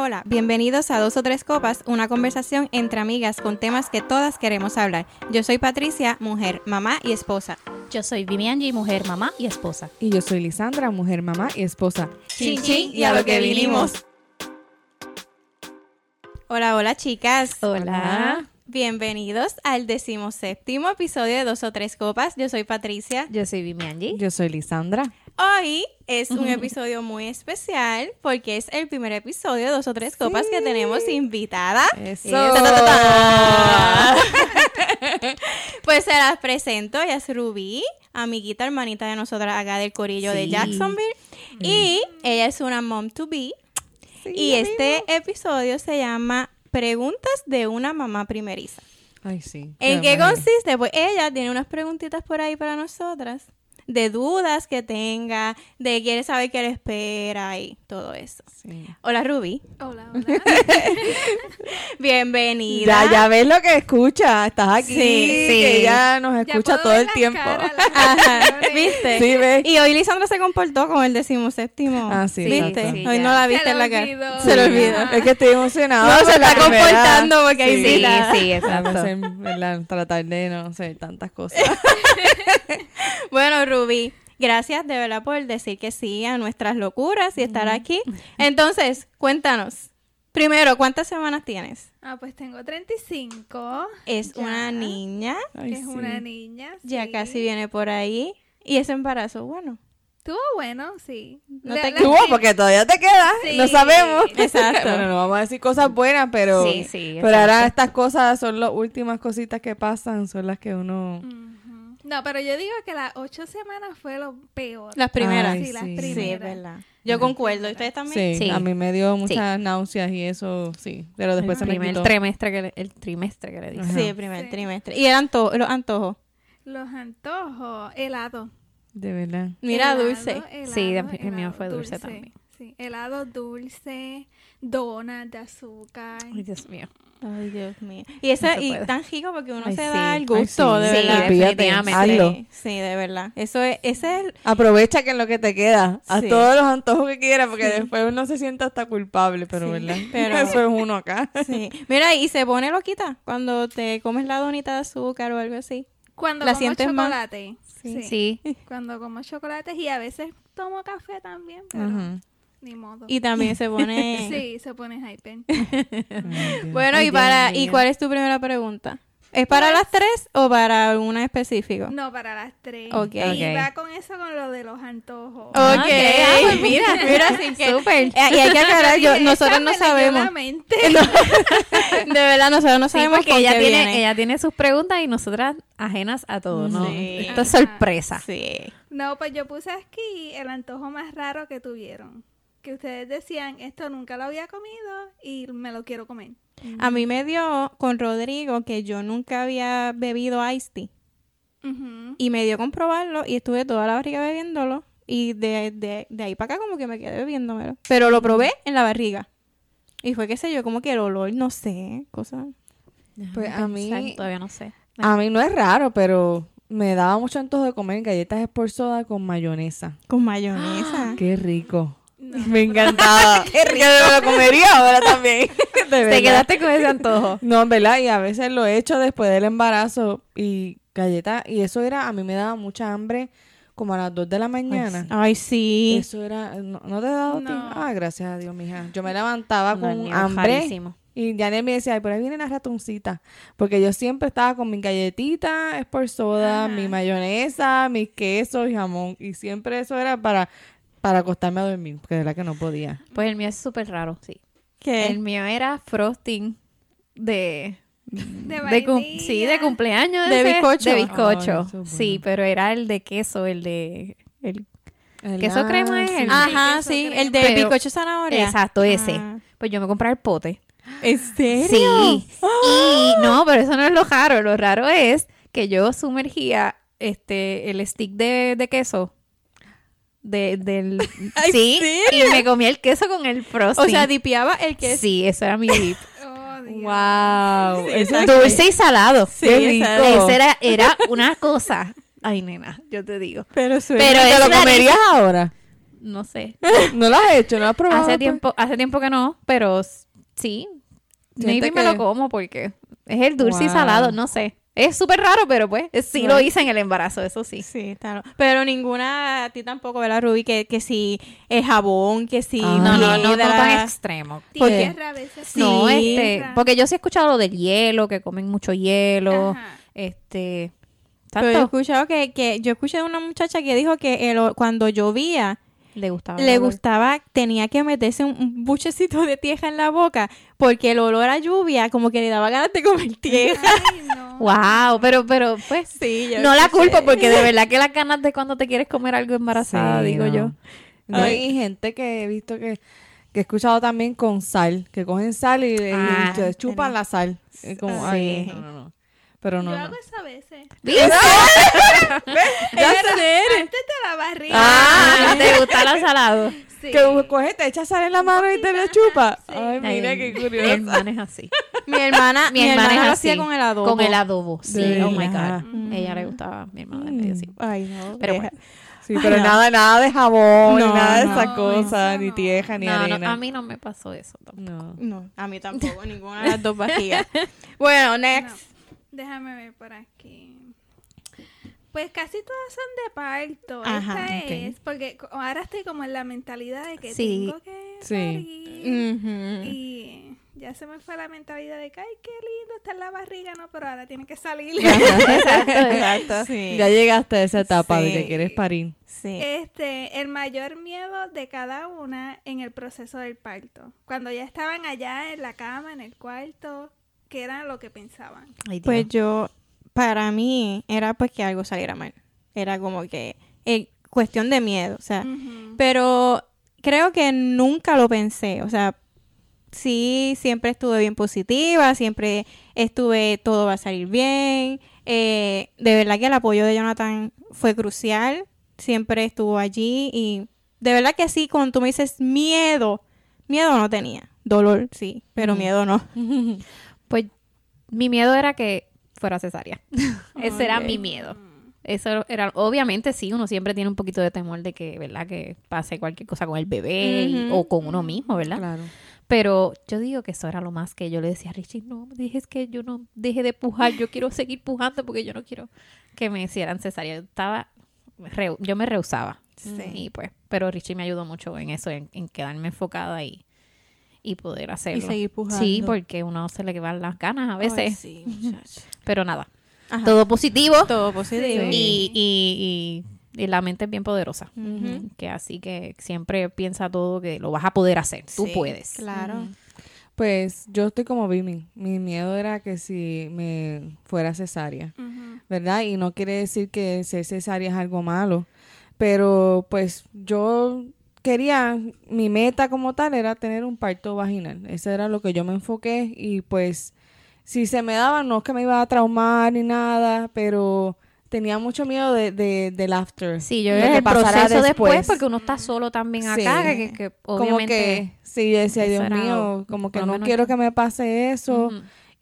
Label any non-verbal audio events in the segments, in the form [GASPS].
Hola, hola, bienvenidos a Dos o Tres Copas, una conversación entre amigas con temas que todas queremos hablar. Yo soy Patricia, mujer, mamá y esposa. Yo soy Vivianji, mujer, mamá y esposa. Y yo soy Lisandra, mujer, mamá y esposa. Chin, chin, y a lo que vinimos. Hola, hola chicas. Hola. Bienvenidos al decimoséptimo episodio de Dos o Tres Copas. Yo soy Patricia. Yo soy Vivianji. Yo soy Lisandra. Hoy es un episodio muy especial porque es el primer episodio de Dos o Tres Copas que tenemos invitada. Eso. Ta, ta, ta, ta. [LAUGHS] pues se las presento, ella es Ruby, amiguita, hermanita de nosotras acá del corillo de. Jacksonville. Y ella es una mom to be. y este episodio se llama Preguntas de una mamá primeriza. Ay, sí. ¿En qué consiste? Pues ella tiene unas preguntitas por ahí para nosotras, de dudas que tenga, de quiere saber qué le espera y todo eso. Sí. Hola Ruby, Hola, hola. [LAUGHS] bienvenida. Ya, ya ves lo que escucha. Estás aquí. Sí, sí. Que ella nos Ya escucha puedo todo ver el tiempo. ¿Viste? Sí, ves. Y hoy Lisandra se comportó con el decimoséptimo. Ah, sí, ¿Viste? Sí, hoy ya. no la viste en la cara. olvidó. Se Sí. olvidó. Es que estoy emocionada. No, se está primera- comportando porque hay Sí. Sí, sí. Tratar de no sé, tantas cosas. [LAUGHS] Bueno, Ruby, gracias de verdad por decir que sí a nuestras locuras y estar aquí. Entonces, cuéntanos. Primero, ¿cuántas semanas tienes? Ah, pues tengo 35. Es Ya. una niña, Ay, es sí. una niña. ya casi viene por ahí. Y ese embarazo, bueno. Estuvo bueno, sí. No te la Tuvo, prim- porque todavía te queda. Sí. No sabemos. [LAUGHS] Exacto. bueno, no vamos a decir cosas buenas, pero. Sí, sí, Pero ahora estas cosas son las últimas cositas que pasan, son las que uno. No, pero yo digo que las ocho semanas fue lo peor. Las primeras. Ay, sí, las primeras. Sí, es verdad. Yo concuerdo. ¿Y ustedes también? Sí, Sí. a mí me dio muchas náuseas y eso, sí. Pero después se el me primer quitó. trimestre que le, el trimestre que le dije. Sí, el primer Sí. trimestre. Y el anto los antojos. Los antojos, helado. De verdad. Mira, Helado, dulce. helado, Sí, el mío fue dulce también. Sí, helado dulce, donas de azúcar. Ay, Dios mío. Ay, Dios mío. Y No se y tan rico porque uno Ay, se sí. da el Ay, gusto, sí. de Sí, verdad. definitivamente. Sí, de verdad. Eso es, ese es el, Aprovecha que en lo que te queda, haz Sí. todos los antojos que quieras, porque después uno se siente hasta culpable, pero Sí, ¿verdad? pero- [LAUGHS] Eso es uno acá. Sí. Mira, y se pone loquita cuando te comes la donita de azúcar o algo así. Cuando ¿La como sientes más? chocolate. Sí. Sí. [LAUGHS] Cuando como chocolates y a veces tomo café también, pero ni modo. Y también se pone... [LAUGHS] Sí, se pone hyper. [LAUGHS] Bueno, Ay, y Dios para ¿y cuál es tu primera pregunta? ¿Es para las tres o para una específico? No, para las tres. Ok. Y va con eso con lo de los antojos. Ok, Ah. Ah, pues mira, [LAUGHS] mira, así que... Súper. Eh, y hay que aclarar, yo, nosotros no sabemos. mente. [LAUGHS] De verdad, nosotros no Sí, sabemos porque con ella qué tiene, viene. ella tiene sus preguntas y nosotras ajenas a todo, ¿no? Sí. Esto es sorpresa. Sí. No, pues yo puse aquí el antojo más raro que tuvieron. Que ustedes decían, esto nunca lo había comido y me lo quiero comer. A mí me dio con Rodrigo que yo nunca había bebido iced tea. Y me dio con probarlo y estuve toda la barriga bebiéndolo. Y de, de, de ahí para acá como que me quedé bebiéndomelo. Pero lo probé en la barriga. Y fue, qué sé yo, como que el olor, no sé, cosas. Pues a mí- Pensar, Todavía no sé. A mí no es raro, pero me daba mucho antojo de comer galletas por soda con mayonesa. Con mayonesa. Qué rico. No. Me encantaba. [LAUGHS] Qué rico. me lo comería ahora también. [LAUGHS] Te quedaste con ese antojo. No, en verdad, y a veces lo he hecho después del embarazo y galletas, y eso era, a mí me daba mucha hambre como a las 2 de la mañana. Ay, sí. Eso era, ¿no, no te ha dado a ti? No. Ah, gracias a Dios, mija. Yo me levantaba No, con hambre y Janet me decía, ay, por ahí viene la ratoncita. Porque yo siempre estaba con mi galletita, es por soda, Ajá. mi mayonesa, mis quesos y jamón. Y siempre eso era para, para acostarme a dormir, porque de verdad que no podía. Pues el mío es súper raro, sí. ¿Qué? El mío era frosting de... De de cum- vainilla. sí, de cumpleaños. ¿De ese, bizcocho? De bizcocho. Es Sí, bueno. pero era el de queso, el de... El, El- ¿Queso ah, crema es el- Ajá, sí. crema. El de Pero- bizcocho zanahoria. exacto, ese. Ah. Pues yo me compré el pote. ¿En serio? Sí. [GASPS] Y no, pero eso no es lo raro. Lo raro es que yo sumergía este el stick de, de queso. De, del [LAUGHS] sí, ¿serio? y me comía el queso con el frosting. O sea, dipiaba el queso. sí, eso era mi dip. [LAUGHS] Oh. Wow. eso es Dulce y salado. Sí. Ese era, era una cosa. Ay, nena, yo te digo. Pero suena. Pero ¿Te lo comerías ahora? no sé. [LAUGHS] ¿No lo has hecho? ¿No lo has probado? Hace tiempo, hace tiempo que no, pero sí. Maybe me que- lo como porque es el dulce y salado, no sé. Es súper raro, pero pues sí lo hice en el embarazo, eso sí. Sí, claro. Pero ninguna, a ti tampoco, ¿verdad, Ruby? Que, que si el jabón, que si Ah. No, no, no, no tan extremo. ¿Por qué? Tierra a veces. Sí. No, este, porque yo sí he escuchado lo del hielo, que comen mucho hielo, Ajá. este, Pero yo he escuchado que, que yo escuché de una muchacha que dijo que el- cuando llovía le gustaba. le olor. gustaba, tenía que meterse un, un buchecito de tierra en la boca porque el olor a lluvia como que le daba ganas de comer tierra. Ay, no. Wow, pero, pero, pues, Sí, no la culpo porque de verdad que las ganas de cuando te quieres comer algo embarazada, Sí, digo no. yo. No, hay gente que he visto que, que he escuchado también con sal, que cogen sal y, y Ah, chupan la sal. Es como, Ah, ay, sí. no, no, no. Pero no, Yo no. hago eso a veces. [LAUGHS] Ya sé. Antes de la barriga. Ah, ¿te gusta la salado? Sí. Que coge, te echa sal en la mano y te la chupa. Sí. Ay, mira Ay, qué Mi curioso. hermana es así. Mi hermana, mi, Mi hermana hermana es lo así. hacía con el adobo. Con el adobo, sí. De Oh my. God. Ella le gustaba, mi hermana es medio así. Ay, no. Pero deja. bueno. Sí, pero nada, nada de jabón, ni No, nada de no, esa cosa, no. ni tierra, ni No, no, arena. a mí no me pasó eso tampoco. No. No, a mí tampoco, [LAUGHS] ninguna de las dos barrigas. [LAUGHS] bueno, next. Déjame ver por aquí. Pues casi todas son de parto. Ajá, Esta es porque ahora estoy como en la mentalidad de que Sí. tengo que Sí. Y ya se me fue la mentalidad de que, ay, qué lindo está en la barriga, no, pero ahora tiene que salir. [LAUGHS] exacto, exacto. Sí. Ya llegaste a esa etapa de que Sí. quieres parir. Sí. Este, el mayor miedo de cada una en el proceso del parto. Cuando ya estaban allá en la cama, en el cuarto, ¿qué era lo que pensaban? Ay. Pues yo, para mí, era pues que algo saliera mal. Era como que eh, cuestión de miedo, o sea. Pero creo que nunca lo pensé, o sea, sí, siempre estuve bien positiva, siempre estuve, todo va a salir bien. Eh, de verdad que el apoyo de Jonathan fue crucial, siempre estuvo allí y de verdad que sí, cuando tú me dices miedo, miedo no tenía, dolor sí, pero miedo no. [LAUGHS] Mi miedo era que fuera cesárea. [LAUGHS] Ese era mi miedo. Eso era, obviamente sí, uno siempre tiene un poquito de temor de que, ¿verdad? Que pase cualquier cosa con el bebé y- o con uno mismo, ¿verdad? Claro. Pero yo digo que eso era lo más que yo le decía a Richie, no, dejes que yo no deje de pujar, yo quiero seguir pujando porque yo no quiero que me hicieran cesárea. Yo estaba, re- yo me rehusaba. Sí. Y pues, pero Richie me ayudó mucho en eso, en, en quedarme enfocada y, y poder hacerlo. seguir pujando. Sí, porque uno se le van las ganas a veces, Ay, sí, [LAUGHS] muchacho. pero nada. Ajá. Todo positivo Todo positivo. Sí. y, y, y, y la mente es bien poderosa. Que así que siempre piensa todo que lo vas a poder hacer. Tú Sí, puedes. Claro. Pues yo estoy como Vimi. Mi miedo era que si me fuera cesárea. ¿verdad? Y no quiere decir que ser cesárea es algo malo, pero pues yo quería, mi meta como tal era tener un parto vaginal. Eso era lo que yo me enfoqué y pues si se me daba, no es que me iba a traumar ni nada, pero tenía mucho miedo de, de- del after. Sí, yo que el proceso después. porque uno está solo también Sí. acá, que, que como que, sí, yo decía, Dios era mío, como que no menos quiero que me pase eso.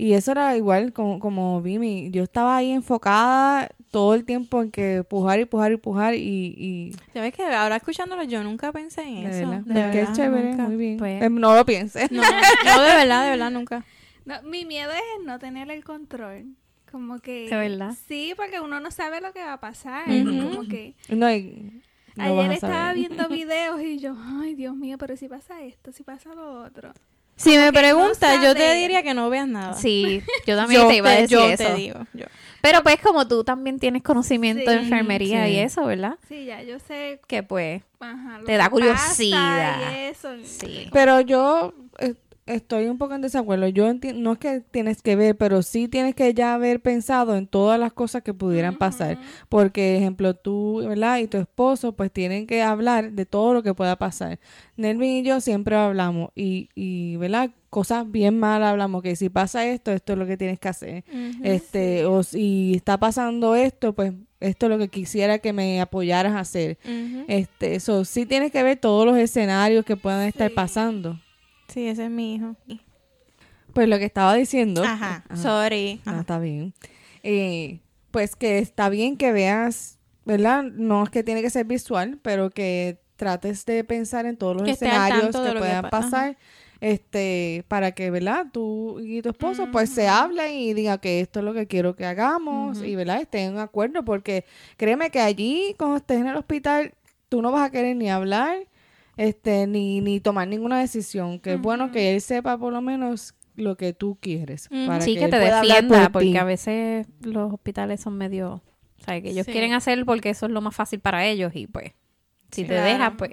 Y eso era igual como, como Vimi. Yo estaba ahí enfocada todo el tiempo en que pujar y pujar y pujar y... y ¿Sabes que Ahora escuchándolo yo nunca pensé en de eso. verdad, De que verdad, es chévere, nunca. muy bien. Pues- Em, no lo pienses. No, no, de verdad, de verdad, nunca. No, mi miedo es no tener el control. Como que... ¿De verdad? Sí, porque uno no sabe lo que va a pasar. Como que... No, y no vas Ayer estaba viendo videos y yo, ay, Dios mío, pero si pasa esto, si pasa lo otro. Si me no preguntas, yo te diría que no veas nada. Sí, yo [LAUGHS] también yo te iba a decir yo eso. te digo. Yo. Pero pues como tú también tienes conocimiento de enfermería sí. y eso, ¿verdad? Sí, ya yo sé Que pues, ajá, Te da curiosidad. y eso. sí. Pero yo eh, estoy un poco en desacuerdo. Yo no es que tienes que ver, pero sí tienes que ya haber pensado en todas las cosas que pudieran pasar. Porque, ejemplo, tú, ¿verdad? Y tu esposo, pues tienen que hablar de todo lo que pueda pasar. Nelvin y yo siempre hablamos y, y ¿verdad? Cosas bien malas hablamos, que si pasa esto, esto es lo que tienes que hacer. Este, o si está pasando esto, pues esto es lo que quisiera que me apoyaras a hacer. Este, eso sí tienes que ver todos los escenarios que puedan estar Sí. pasando. Sí, ese es mi hijo. Pues lo que estaba diciendo. Ajá, Ajá. sorry. Ah, Ajá. está bien. Eh, pues que está bien que veas, ¿verdad? No es que tiene que ser visual, pero que trates de pensar en todos los Que escenarios que puedan pa- pasar, este, para que, ¿verdad? Tú y tu esposo pues se hablen y digan que esto es lo que quiero que hagamos y, ¿verdad? Estén en acuerdo porque créeme que allí cuando estés en el hospital tú no vas a querer ni hablar, este, ni, ni tomar ninguna decisión, que es bueno que él sepa por lo menos lo que tú quieres. Para sí, que, él te defienda, por ti. porque a veces los hospitales son medio, o sea, que ellos Sí. quieren hacer porque eso es lo más fácil para ellos y pues, si te Claro. dejas, pues...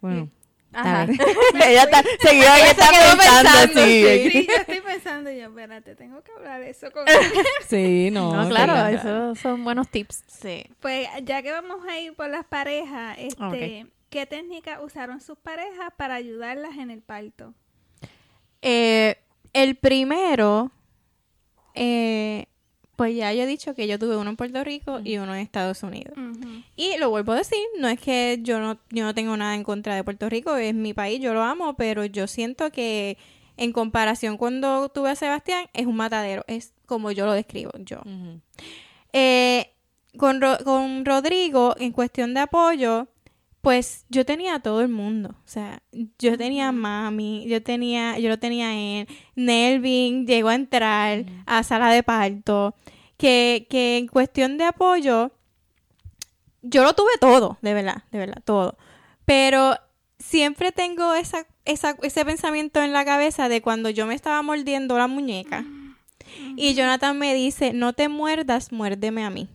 Bueno. Ajá. [LAUGHS] [LAUGHS] Ella está, seguida ella está pensando, pensando, sí. Sí, yo estoy pensando, yo, espérate, tengo que hablar eso con [LAUGHS] él. Sí, no. No, claro, esos son buenos tips. Sí. Pues ya que vamos a ir por las parejas, este. ¿Qué técnicas usaron sus parejas para ayudarlas en el parto? Eh, el primero, eh, pues ya yo he dicho que yo tuve uno en Puerto Rico y uno en Estados Unidos. Y lo vuelvo a decir, no es que yo no, yo no tengo nada en contra de Puerto Rico, es mi país, yo lo amo, pero yo siento que en comparación cuando tuve a Sebastián, es un matadero, es como yo lo describo yo. Eh, con, Ro- con Rodrigo, en cuestión de apoyo, pues yo tenía a todo el mundo. O sea, yo tenía a mami, yo tenía, yo lo tenía él. Nelvin llegó a entrar a sala de parto. Que, que en cuestión de apoyo, yo lo tuve todo, de verdad, de verdad, todo. Pero siempre tengo esa, esa, ese pensamiento en la cabeza de cuando yo me estaba mordiendo la muñeca. Y Jonathan me dice, no te muerdas, muérdeme a mí.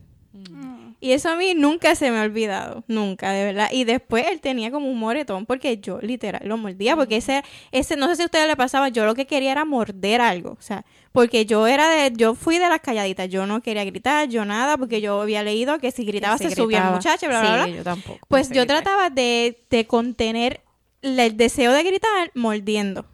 Y eso a mí nunca se me ha olvidado, nunca, de verdad. Y después él tenía como un moretón porque yo literal lo mordía, porque ese, ese, no sé si a ustedes le pasaba, yo lo que quería era morder algo, o sea, porque yo era de, yo fui de las calladitas, yo no quería gritar, yo nada, porque yo había leído que si gritaba se, se subía el muchacho, bla, bla, Sí, bla. yo tampoco. Pues yo gritar. trataba de, de contener el deseo de gritar mordiendo.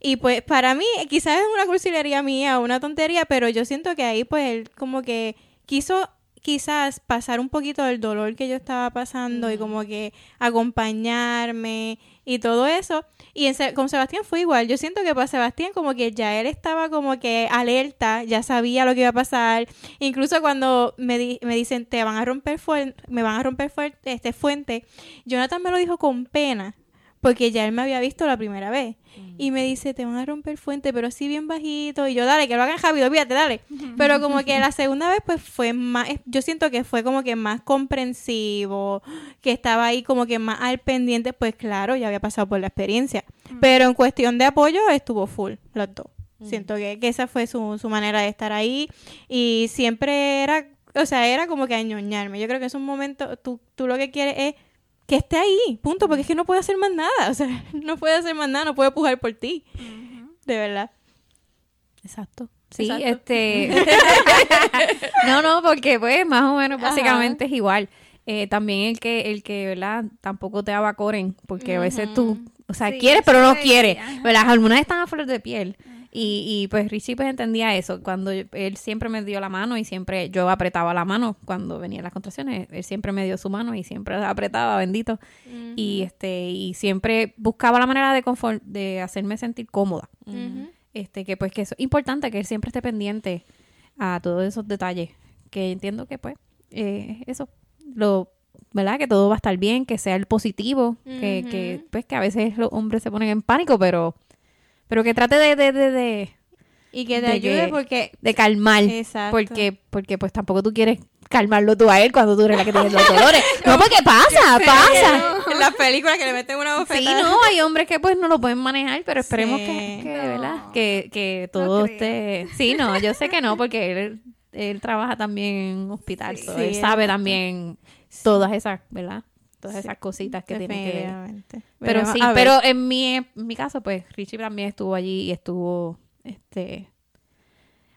Y pues para mí, quizás es una cursilería mía, una tontería, pero yo siento que ahí pues él como que quiso quizás pasar un poquito del dolor que yo estaba pasando y como que acompañarme y todo eso. Y en con Sebastián fue igual. Yo siento que para Sebastián como que ya él estaba como que alerta, ya sabía lo que iba a pasar. Incluso cuando me, di- me dicen, te van a romper fuen- me van a romper fuer- este fuente, Jonathan me lo dijo con pena. Porque ya él me había visto la primera vez. Y me dice, te van a romper fuente, pero así bien bajito. Y yo, dale, que lo hagan rápido, fíjate, dale. [LAUGHS] Pero como que la segunda vez, pues fue más, yo siento que fue como que más comprensivo, que estaba ahí como que más al pendiente, pues claro, ya había pasado por la experiencia. Pero en cuestión de apoyo, estuvo full, los dos. Siento que, que esa fue su, su manera de estar ahí. Y siempre era, o sea, era como que añoñarme. Yo creo que es un momento, tú, tú lo que quieres es que esté ahí, punto, porque es que no puede hacer más nada, o sea, [LAUGHS] no puede hacer más nada, no puede pujar por ti, de verdad. Exacto. Sí, Exacto. este... [LAUGHS] no, no, porque pues más o menos básicamente es igual. Eh, también el que, el que, ¿verdad? Tampoco te abacoren, porque a veces tú, o sea, Sí, quieres pero no es, quieres. Pero las hormonas están a flor de piel. Y, y pues Richie pues entendía eso. Cuando yo- él siempre me dio la mano y siempre yo apretaba la mano cuando venían las contracciones. Él siempre me dio su mano y siempre la apretaba, bendito. Y este, y siempre buscaba la manera de confort, de hacerme sentir cómoda. Este, que pues que eso es importante que él siempre esté pendiente a todos esos detalles. Que entiendo que pues, eh, eso, lo, ¿verdad? Que todo va a estar bien, que sea el positivo, que, que pues que a veces los hombres se ponen en pánico, pero, pero que trate de, de, de, de, Y que te de ayude que- porque... de calmar. Exacto. Porque, porque pues tampoco tú quieres calmarlo tú a él cuando tú eres la que tienes los dolores. [LAUGHS] no, porque pasa, pasa. En las películas que le meten una Sí, bofetada. no, hay hombres que pues no lo pueden manejar, pero esperemos Sí. que, que, No, ¿verdad? Que, que no todo creo. esté... Sí, no, yo sé que no, porque él, él trabaja también en un hospital, Sí. Sí, él sabe también todas esas, ¿verdad? Todas Sí, esas cositas que tienen que ver. Pero sí, ver. pero en mi, en mi caso, pues Richie también estuvo allí y estuvo, este...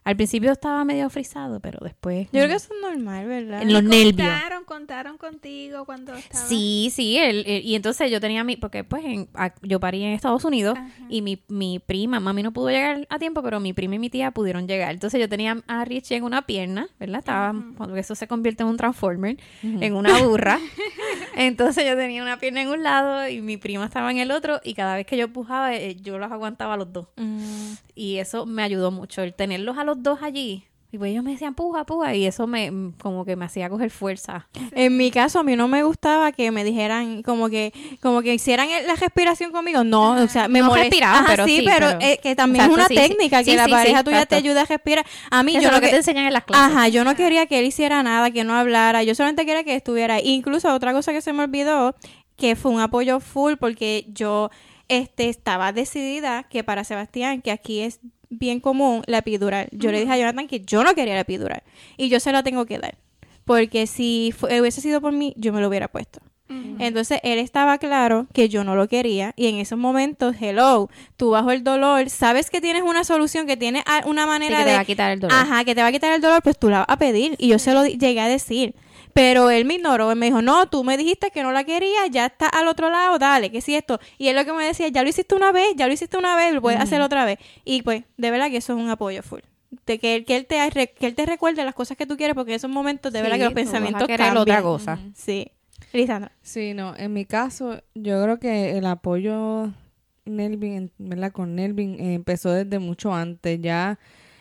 Al principio estaba medio frisado, pero después... Yo creo que eso es normal, ¿verdad? En los nervios. Contaron, contaron contigo cuando estaba. Sí, sí, él, él- y entonces yo tenía mi, porque pues en- a- yo parí en Estados Unidos Ajá. y mi, mi prima, mami no pudo llegar a tiempo, pero mi prima y mi tía pudieron llegar. Entonces yo tenía a Richie en una pierna, ¿verdad? Estaba, cuando eso se convierte en un transformer, en una burra. [LAUGHS] entonces yo tenía una pierna en un lado y mi prima estaba en el otro y cada vez que yo pujaba, eh, yo los aguantaba a los dos. Mm, Y eso me ayudó mucho, el tenerlos a los dos allí. Y pues ellos me decían, puja, puja, y eso me, mm, como que me hacía coger fuerza. En mi caso, a mí no me gustaba que me dijeran como que como que hicieran la respiración conmigo. No, o sea, me No molesta- respiraban, Ajá, pero sí, pero, pero- eh, que también Exacto, es una sí, sí. técnica que Sí, la pareja tuya te exacto. ayuda a respirar. A mí Eso yo lo que que- te enseñan en las clases. Ajá, yo no quería que él hiciera nada, que no hablara. Yo solamente quería que estuviera ahí. Incluso otra cosa que se me olvidó, que fue un apoyo full, porque yo este, estaba decidida que para Sebastián, que aquí es bien común la epidural. Yo le dije a Jonathan que yo no quería la epidural. Y yo se la tengo que dar. Porque si hubiese sido por mí, yo me lo hubiera puesto. Entonces él estaba claro que yo no lo quería y en esos momentos, hello, tú bajo el dolor, sabes que tienes una solución, que tienes una Sí, manera que te va a quitar el dolor. Ajá, que te va a quitar el dolor, pues tú la vas a pedir. Y yo se lo llegué a decir. Pero él me ignoró, él me dijo, no, tú me dijiste que no la querías, ya está al otro lado, dale, que si esto. Y él lo que me decía, ya lo hiciste una vez, ya lo hiciste una vez, lo puedes hacer otra vez. Y pues, de verdad que eso es un apoyo full. De que, él- que, él te, que él te recuerde las cosas que tú quieres, porque en esos momentos, de verdad que los pensamientos cambian. otra cosa. Sí. Lisandra. Sí, no, en mi caso, yo creo que el apoyo Nelvin, ¿verdad? Con Nelvin eh, empezó desde mucho antes. Ya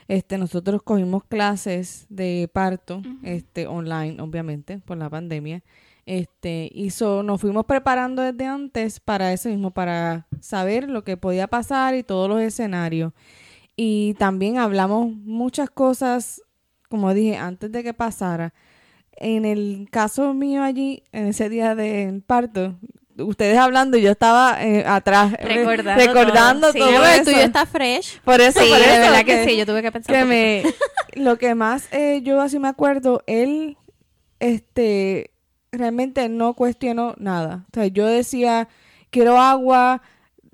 este, nosotros cogimos clases de parto, este, online, obviamente, por la pandemia. Este, y so, nos fuimos preparando desde antes para eso mismo, para saber lo que podía pasar y todos los escenarios. Y también hablamos muchas cosas, como dije, antes de que pasara. En el caso mío allí, en ese día del parto, ustedes hablando y yo estaba eh, atrás eh, Recordando recordando todo. Sí, todo, pero el eso. tuyo está fresh. Por eso, Sí, por de eso verdad que, sí, yo tuve que pensar. que me lo que más eh, yo así me acuerdo él este realmente no cuestionó nada o sea yo decía quiero agua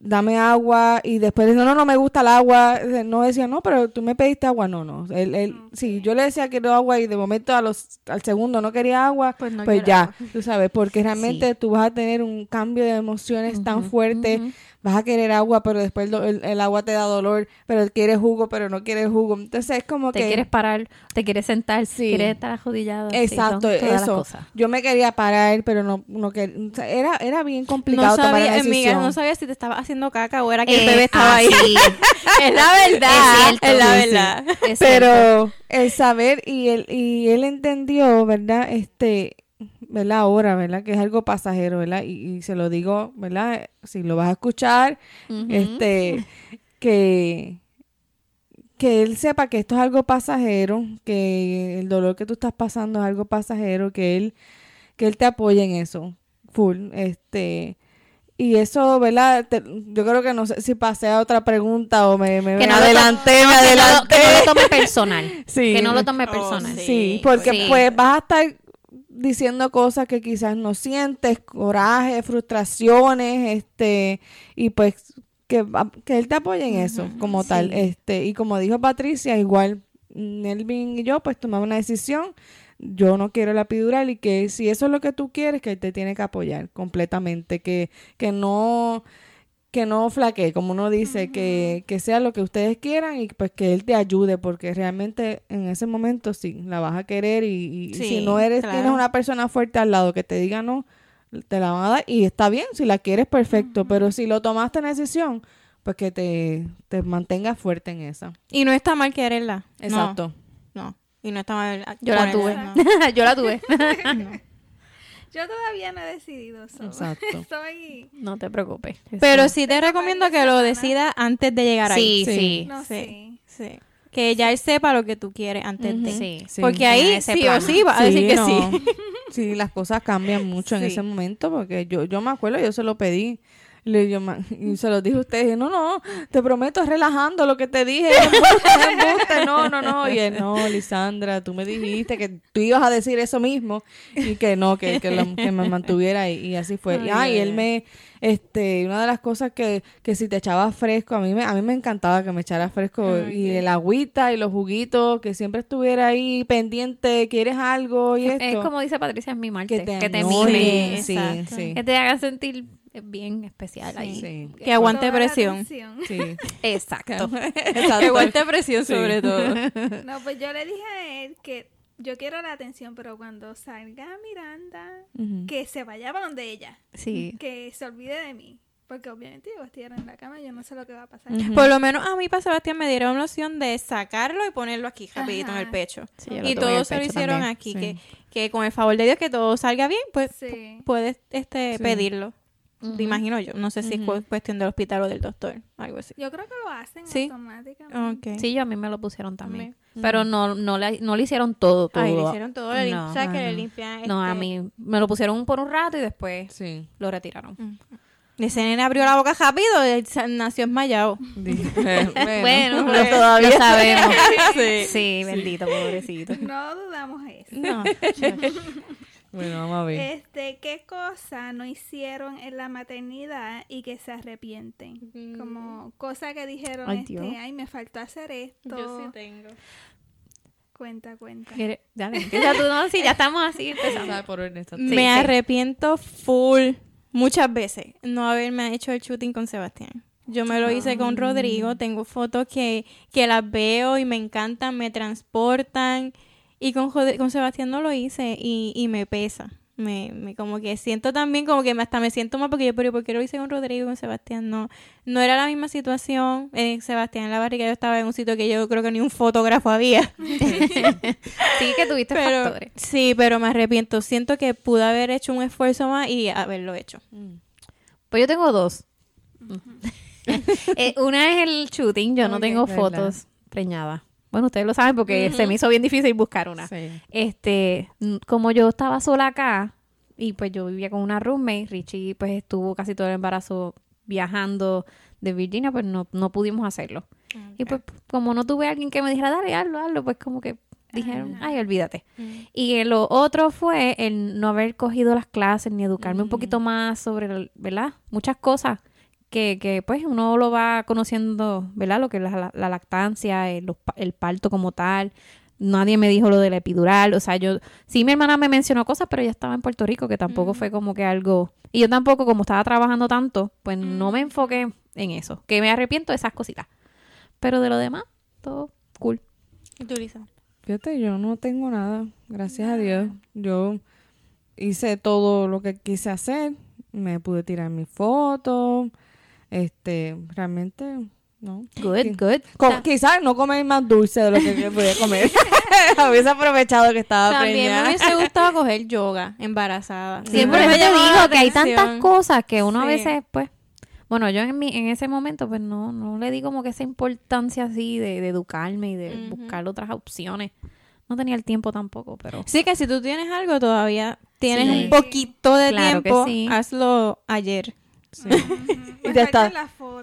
dame agua y después no no no me gusta el agua no decía no pero tú me pediste agua no no él, él sí yo le decía quiero agua y de momento a los al segundo no quería agua Pues pues, no quiero ya agua. tú sabes porque realmente tú vas a tener un cambio de emociones tan fuerte vas a querer agua pero después el, el- el agua te da dolor pero quieres jugo pero no quieres jugo entonces es como Te que quieres parar, te quieres sentar, Sí. quieres estar son Exacto, eso. Yo me quería parar, pero no, no quería. o sea, era, era bien No complicado tomar sabía, la amiga, decisión. no sabía si te estaba haciendo caca o era que el Eh, bebé estaba ah, ahí. sí. [LAUGHS] es la verdad. Es cierto, es la sí, sí. verdad. Es pero el saber y él, y él entendió, ¿verdad? Este, ¿verdad? Ahora, ¿verdad? Que es algo pasajero, ¿verdad? Y, y se lo digo, ¿verdad? Si lo vas a escuchar, este, que, que él sepa que esto es algo pasajero, que el dolor que tú estás pasando es algo pasajero, que él, que él te apoye en eso, full, este, y eso, ¿verdad? Te- yo creo que no sé si pasé a otra pregunta o me, me, me Que no lo adelanté, me no, que no lo- adelanté. [LAUGHS] Que no lo tome personal. Sí. Que no lo tome Oh, personal. sí. Sí, porque Sí. pues vas a estar diciendo cosas que quizás no sientes, coraje, frustraciones, este, y pues que, va- que él te apoye en eso como tal, este, y como dijo Patricia, igual Nelvin y yo pues tomamos una decisión, yo no quiero la epidural y que si eso es lo que tú quieres, que él te tiene que apoyar completamente, que, que no que no flaquee, como uno dice, que, que sea lo que ustedes quieran y pues que él te ayude, porque realmente en ese momento sí, la vas a querer y, y Sí, si no eres, claro. tienes una persona fuerte al lado que te diga no, te la van a dar y está bien, si la quieres perfecto, pero si lo tomaste en decisión, pues que te, te mantengas fuerte en esa. Y no está mal quererla. No, Exacto. No. Y no está mal. Yo la tuve. no. [LAUGHS] Yo la tuve. [LAUGHS] [LAUGHS] Yo todavía no he decidido eso. Exacto. [LAUGHS] Estoy... No te preocupes. Pero sí te recomiendo que lo decidas antes de llegar ahí. Sí, Sí. sí. No Sí. sé. Sí. Que ya él sepa lo que tú quieres antes de. Sí. Sí. Porque ahí sí plan. o sí va a decir que no. sí. [LAUGHS] Sí, las cosas cambian mucho en ese momento porque yo, yo me acuerdo, yo se lo pedí. Le, ma- y se lo dije a ustedes, no, no, te prometo, es relajando lo que te dije, es [LAUGHS] embuste, es embuste, no, no, no, y él, no, Lisandra, tú me dijiste que tú ibas a decir eso mismo y que no, que, que, lo- que me mantuviera ahí, y así fue. Y, ah, y él me, este, una de las cosas que, que si te echaba fresco, a mí me, a mí me encantaba que me echara fresco y el agüita y los juguitos, que siempre estuviera ahí pendiente, quieres algo y esto. Es como dice Patricia, es mimarte. que te, Que te anime, mime. sí, exacto. sí. Que te haga sentir bien especial ahí. Sí, Que aguante presión. sí. [LAUGHS] Exacto. [LAUGHS] Exacto. Que aguante presión Sí. sobre todo. [LAUGHS] No, pues yo le dije a él que yo quiero la atención, pero cuando salga Miranda, que se vaya para donde ella. Sí. Que se olvide de mí. Porque obviamente yo voy a estar en la cama, yo no sé lo que va a pasar. Por lo menos a mí para Sebastián me dieron la opción de sacarlo y ponerlo aquí rapidito en el pecho. Sí, y todos se lo hicieron también. aquí, sí. que, que con el favor de Dios que todo salga bien, pues Sí. puedes este Sí. Te imagino yo. No sé si es Ujú. cu- cuestión del hospital o del doctor, algo así. Yo creo que lo hacen Sí. automáticamente. Sí, yo a mí me lo pusieron también. Pero no, no, le, no le hicieron todo, todo. Ay, le hicieron todo. le No. ¿Sabes que le no. limpian? No, a este- mí me lo pusieron por un rato y después Sí. lo retiraron. Ese nene abrió la boca rápido, sa- nació esmayado. [LAUGHS] Bueno, pues, todavía lo sabemos. [LAUGHS] Sí. sí, bendito, pobrecito. No dudamos eso. No. [LAUGHS] Bueno, vamos a ver. Este, ¿qué cosa no hicieron en la maternidad y que se arrepienten? Como cosa que dijeron, Ay, este, Dios. ay, me faltó hacer esto. tengo. Cuenta, cuenta. Dale, empieza tú, no, sí, ya estamos así [LAUGHS] empezando. Por me sí. arrepiento full muchas veces no haberme hecho el shooting con Sebastián. Yo me lo hice con Rodrigo, tengo fotos que, que las veo y me encantan, me transportan y con, con Sebastián no lo hice y, y me pesa. Me, me como que siento también como que hasta me siento mal porque yo, pero ¿por qué lo hice con Rodrigo y con Sebastián? No, no era la misma situación. Eh, Sebastián en la barriga yo estaba en un sitio que yo creo que ni un fotógrafo había. [LAUGHS] Sí, que tuviste Pero, factores. sí, pero me arrepiento. Siento que pude haber hecho un esfuerzo más y haberlo hecho. Mm. Pues yo tengo dos. [LAUGHS] Eh, una es el shooting, yo no tengo verdad. fotos preñadas. Bueno, ustedes lo saben porque se me hizo bien difícil buscar una. Sí. Este, como yo estaba sola acá y pues yo vivía con una roommate, Richie pues estuvo casi todo el embarazo viajando de Virginia, pues no, no pudimos hacerlo. Y pues como no tuve alguien que me dijera, dale, hazlo, hazlo, pues como que dijeron, ay, olvídate. Y lo otro fue el no haber cogido las clases ni educarme un poquito más sobre, ¿verdad? Muchas cosas que, que pues uno lo va conociendo, ¿verdad? Lo que es la, la- la lactancia, el, los pa- el parto como tal. Nadie me dijo lo del epidural, o sea, yo, sí mi hermana me mencionó cosas, pero ella estaba en Puerto Rico, que tampoco fue como que algo, y yo tampoco, como estaba trabajando tanto, pues no me enfoqué en eso, que me arrepiento de esas cositas. Pero de lo demás, todo cool. ¿Y tú, Lisa? Fíjate, yo no tengo nada, gracias a Dios. Yo hice todo lo que quise hacer, me pude tirar mis fotos, este, realmente, no. Good, good. Quizás no comer más dulce de lo que podía comer. [LAUGHS] [LAUGHS] Hubiese aprovechado que estaba También me preñada. hubiese [LAUGHS] gustado coger yoga embarazada. Siempre me te digo que hay tantas cosas que uno a veces, pues, bueno, yo en mi, en ese momento, pues no, no le di como que esa importancia así de, de educarme y de buscar otras opciones. No tenía el tiempo tampoco, pero Sí, que si tú tienes algo todavía, tienes Sí. un poquito de Claro tiempo, sí. hazlo ayer. Sí. Y te está-.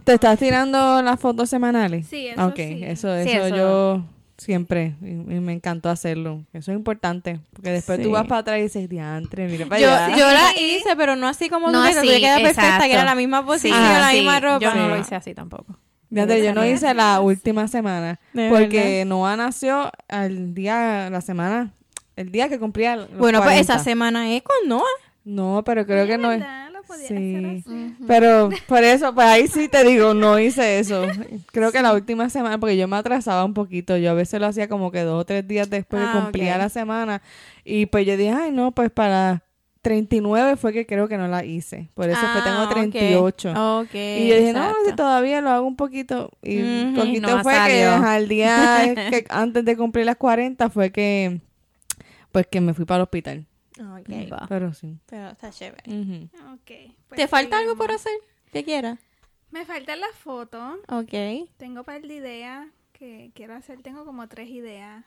¿Te estás tirando las fotos semanales? Sí, eso Ok, sí. eso, Sí, eso, eso. yo siempre, y, y me encantó hacerlo. Eso es importante, porque después Sí. tú vas para atrás y dices, diantre, mira para Yo, allá. yo la [LAUGHS] Sí. hice, pero no así como No tú, te queda perfecta, exacto. que era la misma posición, Ah, la sí, misma ropa. yo no Sí. lo hice así tampoco. Fíjate, yo no hice la última semana, [LAUGHS] De porque Noah nació al día, la semana, el día que cumplía los Bueno, pues 40. esa semana es con Noah. No, pero creo que no es... Podía Sí. hacer así. Pero por eso, pues ahí sí te digo, no hice eso. Creo que la última semana, porque yo me atrasaba un poquito. Yo a veces lo hacía como que dos o tres días después Ah, que cumplía la semana. Y pues yo dije, ay, no, pues para 39 fue que creo que no la hice. Por eso fue, tengo Ah, ok. 38. Ok. Y yo dije, no, si todavía lo hago un poquito. Y un poquito no fue que el día [LAUGHS] que antes de cumplir las 40 fue que, pues que me fui para el hospital. Ok, Va. Pero sí. Pero está chévere. Ujú. Ok, pues ¿Te falta algo por hacer? ¿Qué quieras? Me faltan las fotos. Ok. Tengo un par de ideas que quiero hacer. Tengo como tres ideas.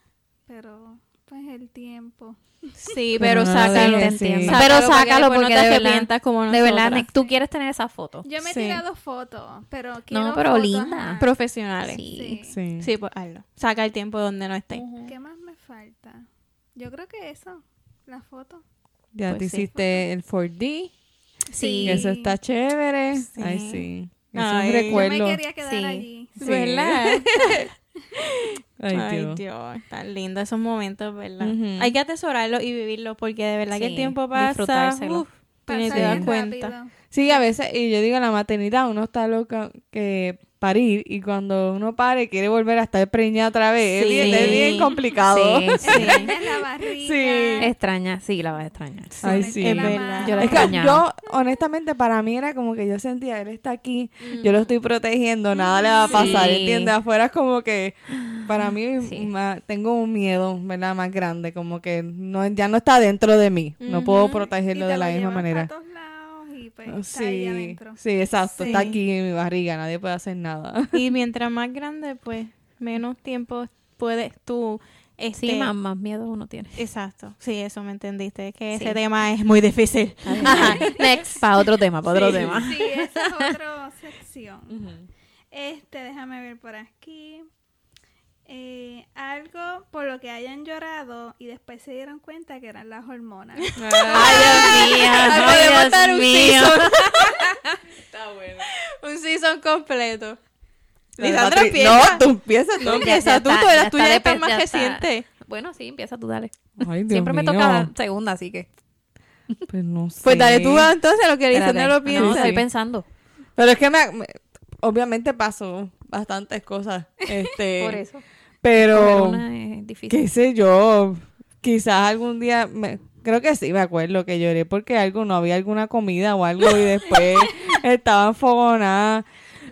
Pero, pues, el tiempo. Sí, Pero pero, no la sácalo. sí. Pero sácalo que porque no te arrepientas como De verdad, nosotras. tú quieres tener esa foto. Yo me he Sí. tirado fotos, pero quiero pero fotos, linda. profesionales. Sí. Sí. Sí. Sí, pues hazlo. Saca el tiempo donde no esté. ¿Qué más me falta? Yo creo que eso, la foto. Ya Pues te sí. hiciste el 4D. Sí. Eso está chévere. Sí. Ay, sí. Es Ay, un yo Yo recuerdo. me quería quedar Sí. allí. Sí. ¿Verdad? [LAUGHS] Ay, Ay, Dios. Dios. Están lindos esos momentos, ¿verdad? Hay que atesorarlos y vivirlos porque de verdad que el tiempo pasa. disfrutárselo. uf, Pasa te das cuenta. rápido. Sí, a veces, y yo digo, en la maternidad uno está loca que parir y cuando uno pare quiere volver a estar preñada otra vez. Es bien- Es, bien complicado. Sí, [LAUGHS] sí. En la barriga. Sí. Extraña, sí, la vas a extrañar. Ay, sí. Es verdad. Yo la Es que yo, honestamente, para mí era como que yo sentía, él está aquí, yo lo estoy protegiendo, nada le va a pasar, Sí. ¿entiendes? Afuera es como que, para mí, tengo un miedo, ¿verdad? Más grande, como que no ya no está dentro de mí, no puedo protegerlo te de la misma manera. todos pues está ahí Sí, adentro. sí, exacto, está aquí en mi barriga, nadie puede hacer nada. [LAUGHS] Y mientras más grande, pues menos tiempo puedes tú. Este, Sí, más, más miedo uno tiene. Exacto. Sí, eso me entendiste. Que Sí. ese tema es muy difícil. Ajá, next. Para otro tema, para otro tema. Sí, esa es otra sección. Este, déjame ver por aquí. Eh, algo por lo que hayan llorado y después se dieron cuenta que eran las hormonas. Ay, [LAUGHS] Dios mío. Ay, Dios un mío. [LAUGHS] Un season completo. Lisandra empieza. No, tú empiezas tú. No, Ya- empieza tú, está, tú eras tuya está está de- más está. reciente. Bueno, sí, empieza tú, dale. Ay, Dios Siempre me toca la segunda, así que. Pues no sé. [LAUGHS] Pues dale tú entonces lo que Lisandra lo piensa. No, estoy pensando. Pero es que me, me- obviamente pasó bastantes cosas, este, Por eso. Pero es difícil. qué sé yo, quizás algún día, me- creo que sí me acuerdo que lloré porque algo no había alguna comida o algo y después [LAUGHS] estaba enfogonada,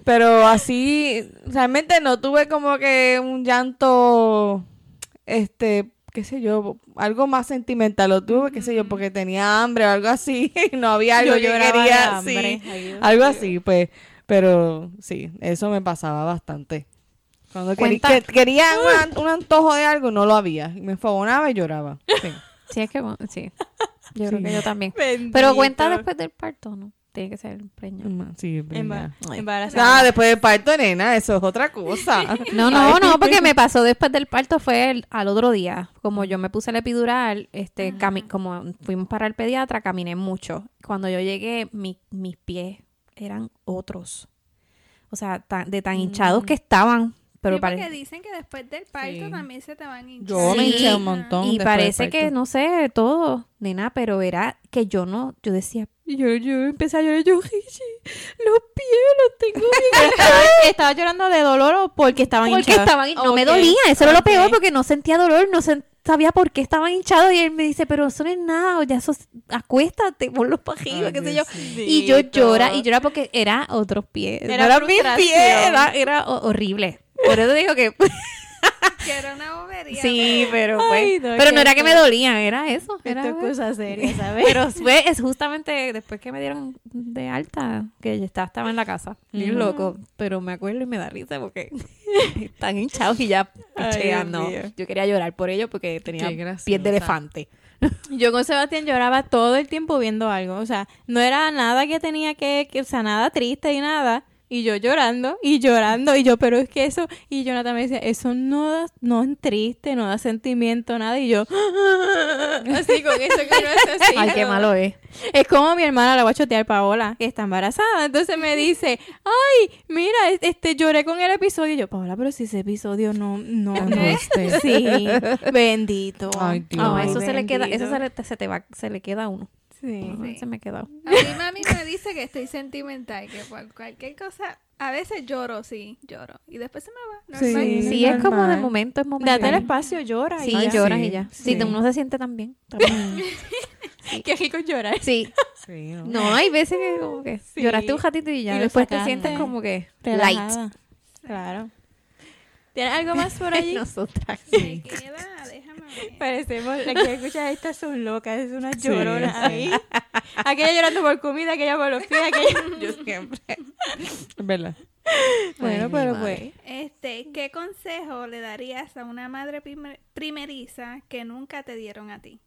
pero así realmente no tuve como que un llanto, este, qué sé yo, algo más sentimental, lo tuve, qué sé yo, porque tenía hambre o algo así, [LAUGHS] y no había algo Yo que quería, hambre. sí. Algo así, pues. Pero sí, eso me pasaba bastante. Cuando Cuenta- que- quería un, an- un antojo de algo, no lo había. Me enfogonaba y lloraba. Sí. [LAUGHS] Sí, es que bueno, sí. Yo creo que yo también. Bendito. Pero cuenta después del parto, ¿no? Tiene que ser preñado. Mm, Sí, es Emba- verdad. Ay. embarazada. Ah, después del parto, nena, eso es otra cosa. [LAUGHS] No, no, no, porque me pasó después del parto fue el- al otro día. Como yo me puse el epidural, este, cami- como fuimos para el pediatra, caminé mucho. Cuando yo llegué, mi- mis pies eran otros. O sea, tan- de tan hinchados que estaban. Pero sí, porque pare- dicen que después del parto Sí. también se te van a hinchar. Yo me hinché un montón. y parece que, no sé, todo, nena, pero era que yo no, yo decía, yo, yo empecé a llorar, yo, "Gigi, los pies los tengo bien [LAUGHS] estaba, estaba llorando de dolor o porque estaban Porque hinchadas? estaban, no me Ok, dolía, eso era lo peor porque no sentía dolor, no sabía por qué estaban hinchados y él me dice, pero eso no es nada, ya eso, es- acuéstate, ponlos para arriba, Ay, qué sé yo. Y yo llora y llora porque era otros pies, Era no eran mis pies, era, era ho- horrible. Por eso digo que [LAUGHS] Que era una bobería. sí, pero pues, Ay, no, pero no era que me dolían, era eso, era Esto es cosa seria, [LAUGHS] ¿sabes? Pero fue, es justamente después que me dieron de alta, que ya estaba, estaba en la casa. Bien loco. Pero me acuerdo y me da risa porque [LAUGHS] están hinchados y ya Ay, pichean, Dios no. mío. Yo quería llorar por ellos porque tenía piel de elefante. Yo con Sebastián lloraba todo el tiempo viendo algo. O sea, no era nada que tenía que, que- o sea, nada triste y nada. Y yo llorando y llorando. Y yo, pero es que eso. Y Jonathan me decía, eso no, da, no es triste, no da sentimiento, nada. Y yo, [LAUGHS] así con eso que no es así. Ay, qué malo es. Es como mi hermana, la voy a chotear Paola, que está embarazada. Entonces me dice, ay, mira, es- este lloré con el episodio. Y yo, Paola, pero si ese episodio no, no, No, este. Sí, bendito. Ay, Dios. No, Ay, eso se le queda, eso se le, se te va, se le queda a uno. Sí. Se me quedó. A mí mami me dice que estoy sentimental, que por cualquier cosa, a veces lloro, sí, lloro. Y después se me va. Sí. Normal. Sí, es como de momento, es momento. Date el espacio, llora. Sí, y ya. lloras sí, y ya. sí. Sí, uno se siente tan bien. también. [LAUGHS] Qué rico llorar. Sí. Sí, ¿no? No, hay veces que como que Sí. lloraste un ratito y ya Y después te sientes como que light. Claro. ¿Tienes algo más por [LAUGHS] allí? Nosotras. Me queda. [LAUGHS] Parecemos, la que escucha estas son locas, es una Sí, llorona sí. ahí. Aquella llorando por comida, aquella por los pies, aquella... [LAUGHS] Yo siempre. Es verdad. Bueno, Ay, pero pues... Este, ¿qué consejo le darías a una madre primer- primeriza que nunca te dieron a ti?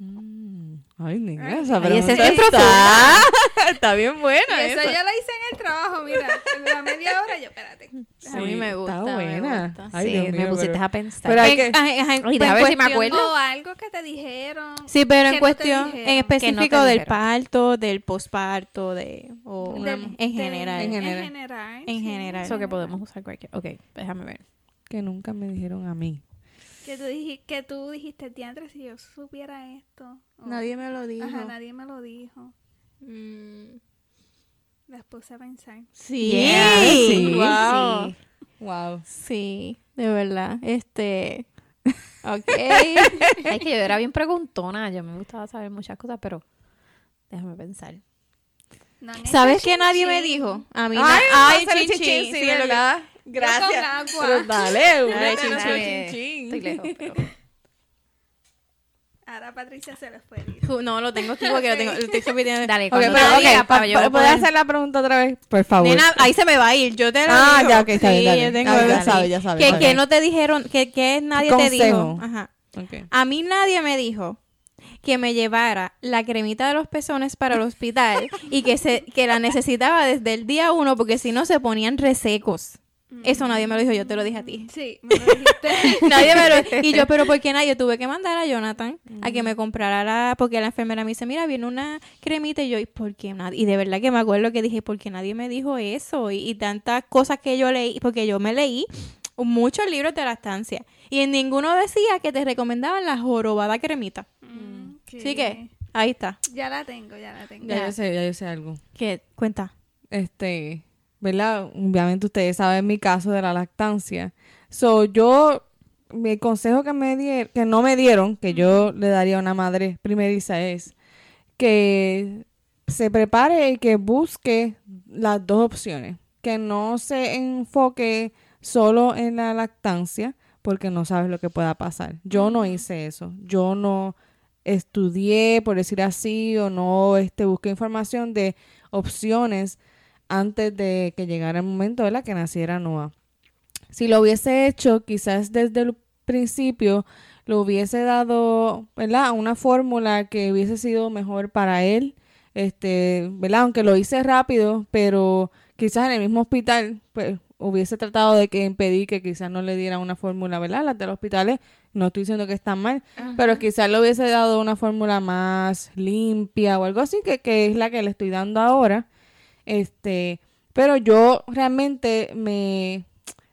Mm. Ay, Ay, esa Ay, esa pregunta es está, [LAUGHS] está bien Y buena. eso esa. yo lo hice en el trabajo, mira, en la media hora yo, espérate. A mí me gusta, Está me buena. gusta. Ay, sí, Dios me mío, pusiste pero- a pensar. pero hay En- que- ajá, ajá, Ay, en a ver si me acuerdo. O algo que te dijeron. Sí, pero en no cuestión, en específico del dijeron. parto, del posparto, de... O Del- en del- general. en En general. general. En sí, general. Eso que podemos usar cualquier. Ok, déjame ver. Que nunca me dijeron a mí. Que tú, dij- que tú dijiste, diantre, si yo supiera esto. o- Nadie me lo dijo. Ajá, nadie me lo dijo. Mm. las puse a pensar. Sí, Yeah, sí, wow. sí. Wow. Sí, de verdad. Este. [LAUGHS] Ok. [LAUGHS] Es que yo era bien preguntona. Yo me gustaba saber muchas cosas, pero déjame pensar. No ¿Sabes qué nadie me dijo? A mí Ay, na- vamos a hacer chin, chin, chin, sí, que- ¿verdad? Gracias. Yo con agua. Pero dale, Dale, una chin, chin, chin. chin, Estoy lejos, pero... Ahora Patricia se los fue. Ju- No, lo tengo aquí porque lo tengo. Lo estoy repitiendo. Dale, Ok, pero, ok, diga, pa- para yo pa- ¿puedes poder- hacer la pregunta otra vez? Por favor. Nena, ahí se me va a ir. Yo te lo Ah, digo. ya, ok, está bien, Sí, dale. yo tengo Ah, ya dale. sabe, ya sabe, Que, ok. que no te dijeron, que, que nadie te Consejo. dijo. Ajá. Ok. A mí nadie me dijo que me llevara la cremita de los pezones para el hospital y que se que la necesitaba desde el día uno porque si no se ponían resecos. Eso nadie me lo dijo, yo te lo dije a ti. Sí, me lo dijiste. [LAUGHS] Nadie me lo Y yo, pero ¿por qué nadie? Tuve que mandar a Jonathan a que me comprara la... Porque la enfermera me dice, mira, viene una cremita. Y yo, ¿y por qué nadie? Y de verdad que me acuerdo que dije, ¿por qué nadie me dijo eso? Y, y tantas cosas que yo leí, porque yo me leí muchos libros de lactancia. Y en ninguno decía que te recomendaban la jorobada cremita. Mm, Así que, ahí está. Ya la tengo, ya la tengo. Ya yo sé, ya yo sé algo. ¿Qué? Cuenta. Este, ¿verdad? Obviamente ustedes saben mi caso de la lactancia. So, yo, mi consejo que me dieron, que no me dieron, que yo le daría a una madre primeriza es que se prepare y que busque las dos opciones. Que no se enfoque solo en la lactancia, porque no sabes lo que pueda pasar. Yo no hice eso. Yo no estudié, por decir así, o no este, busqué información de opciones antes de que llegara el momento de la que naciera Noah. Si lo hubiese hecho, quizás desde el principio lo hubiese dado, ¿verdad? Una fórmula que hubiese sido mejor para él, este, ¿verdad? Aunque lo hice rápido, pero quizás en el mismo hospital, pues hubiese tratado de que impedir que quizás no le diera una fórmula, ¿verdad? Las de los hospitales, no estoy diciendo que están mal, pero quizás le hubiese dado una fórmula más limpia o algo así, que, que es la que le estoy dando ahora. Este, pero yo realmente me,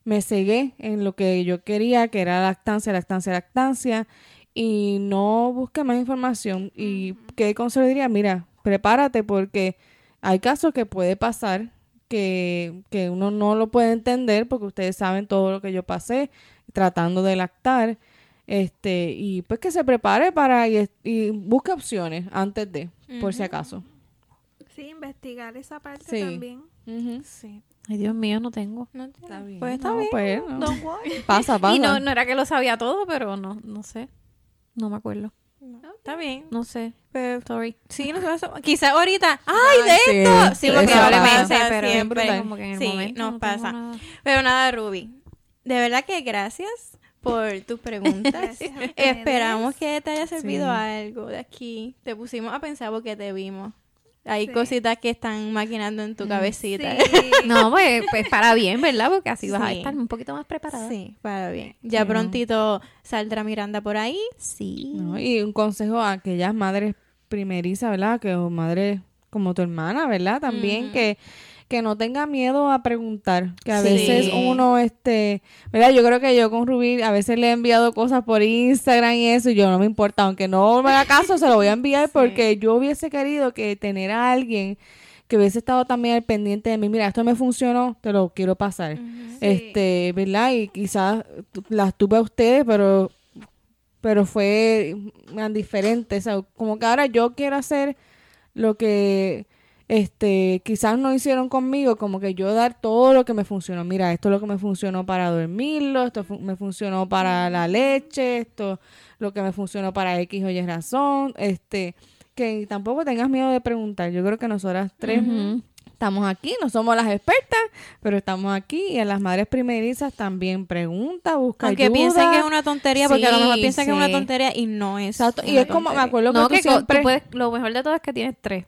me cegué en lo que yo quería, que era lactancia, lactancia, lactancia, y no busqué más información. ¿Y qué consejo diría? Mira, prepárate porque hay casos que puede pasar que, que uno no lo puede entender porque ustedes saben todo lo que yo pasé tratando de lactar. Este, y pues que se prepare para y, y busque opciones antes de, por si acaso. Sí, investigar esa parte Sí. también. Sí. Ay, Dios mío, no tengo. No Está bien. Pues está No, bien. pues, no. Don't worry. Pasa, [LAUGHS] pasa. Y no, no era que lo sabía todo, pero no, no sé. No me acuerdo. Está bien. No sé. Pero, Sorry. sí, nosotros [LAUGHS] somos- quizás ahorita. ¡Ay, de sí, esto! Sí, porque probablemente, pero pero siempre como que en el sí, momento nos no pasa. nada. Pero nada, Ruby. De verdad que gracias por tus preguntas. [LAUGHS] Esperamos que te haya servido Sí. algo de aquí. Te pusimos a pensar porque te vimos. Hay Sí. cositas que están maquinando en tu cabecita. Sí. [LAUGHS] No, pues, pues para bien, ¿verdad? Porque así vas a estar un poquito más preparada. Sí, para bien. Ya prontito saldrá Miranda por ahí. Sí. No, y un consejo a aquellas madres primerizas, ¿verdad? Que o madres como tu hermana, ¿verdad? También que, que no tenga miedo a preguntar. Que a Sí. veces uno, este, ¿verdad? Yo creo que yo con Rubí a veces le he enviado cosas por Instagram y eso, y yo no me importa, aunque no me haga caso, se lo voy a enviar [LAUGHS] porque yo hubiese querido que tener a alguien que hubiese estado también al pendiente de mí, mira, esto me funcionó, te lo quiero pasar. Este, ¿verdad? Y quizás las tuve a ustedes, pero pero fue mm, diferente, o sea, como que ahora yo quiero hacer lo que este quizás no hicieron conmigo, como que yo dar todo lo que me funcionó. Mira, esto es lo que me funcionó para dormirlo, esto fu- me funcionó para la leche, esto lo que me funcionó para X o Y razón, este que tampoco tengas miedo de preguntar. Yo creo que nosotras tres estamos aquí, no somos las expertas, pero estamos aquí y a las madres primerizas también pregunta, busca Aunque ayuda. piensen que es una tontería, porque a lo mejor Sí, piensan que es una tontería y no es. Exacto, y una es como, me acuerdo No, que que tú co- siempre... tú puedes, lo mejor de todo es que tienes tres,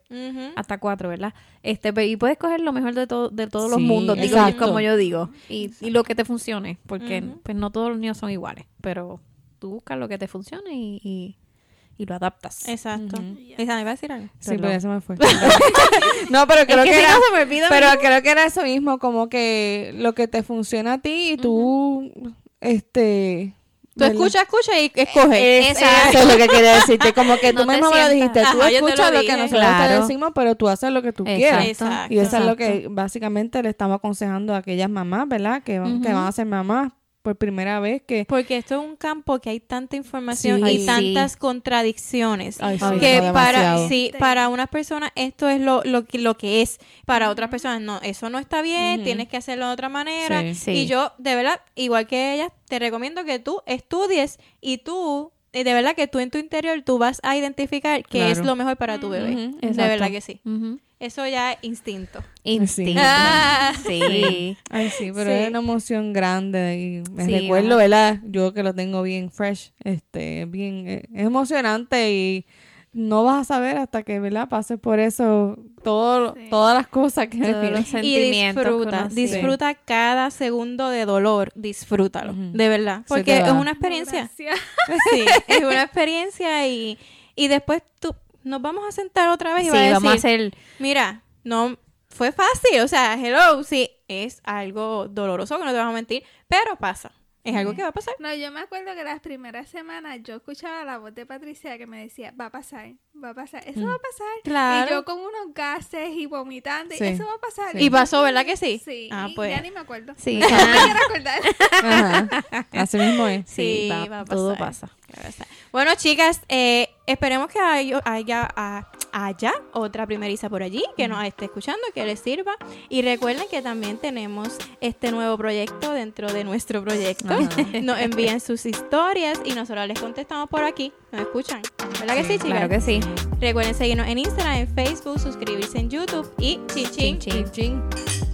hasta cuatro, ¿verdad? Este, pe- y puedes coger lo mejor de todo, de todos los mundos, digo, como yo digo, y, y lo que te funcione, porque pues no todos los niños son iguales, pero tú buscas lo que te funcione y, y, y lo adaptas. Exacto. Ujú. Esa, ¿me iba a decir algo? Sí, pero ya se me fue. [LAUGHS] no, pero creo es que, que, si era... no se me olvida. Pero creo que era eso mismo, como que lo que te funciona a ti y tú, este, Tú escuchas, escucha y escoges. Es- Eso es lo que quería decirte. Como que [LAUGHS] tú No te mismo me lo dijiste. Tú Ajá, yo te lo escuchas lo, que nosotros te Claro. decimos, pero tú haces lo que tú Exacto. quieras. Exacto. Y eso es lo que básicamente le estamos aconsejando a aquellas mamás, ¿verdad? Que, van- que van a ser mamás por primera vez. que Porque esto es un campo que hay tanta información Sí. y Ay, tantas contradicciones. Ay, sí, que no, para sí, para unas personas esto es lo, lo, que, lo que es para otras personas no eso no está bien tienes que hacerlo de otra manera y yo de verdad igual que ella te recomiendo que tú estudies y tú y de verdad que tú en tu interior tú vas a identificar qué es lo mejor para tu bebé Ujú, de verdad que sí Ujú. Eso ya es instinto Instinto. Ah. Sí. Ay, sí, pero Sí. es una emoción grande y me Sí, recuerdo, ajá. ¿verdad? Yo que lo tengo bien fresh, este, bien, eh, es emocionante y no vas a saber hasta que, ¿verdad? Pases por eso, todo, Sí. todas las cosas que Todos los y sentimientos disfruta, disfruta cada segundo de dolor, disfrútalo, de verdad, porque es una experiencia. Gracias. Sí, es una experiencia y, y después tú nos vamos a sentar otra vez y Sí, va a decir, vamos a hacer mira, no fue fácil, o sea, hello, sí, es algo doloroso que no te vamos a mentir, pero pasa, es algo que va a pasar. No, yo me acuerdo que las primeras semanas yo escuchaba la voz de Patricia que me decía, va a pasar, va a pasar, eso va a pasar. Claro. Y yo con unos gases y vomitando, y eso va a pasar. Y pasó, ¿verdad que sí? Sí, Ah, pues. ya ni me acuerdo. Sí. [LAUGHS] No me quiero acordar. Ajá. Así mismo es. [LAUGHS] Sí, Sí, va- va a todo pasar. pasa. Va a pasar. Bueno, chicas, eh, esperemos que haya, haya, ah, haya otra primeriza por allí que nos esté escuchando, que les sirva. Y recuerden que también tenemos este nuevo proyecto dentro de nuestro proyecto. Ajá. [LAUGHS] Nos envían sus historias y nosotros les contestamos por aquí. ¿Nos escuchan? ¿Verdad que sí, chicas? Claro que sí. Recuerden seguirnos en Instagram, en Facebook, suscribirse en YouTube y chin chin. Chin, chin. Chin.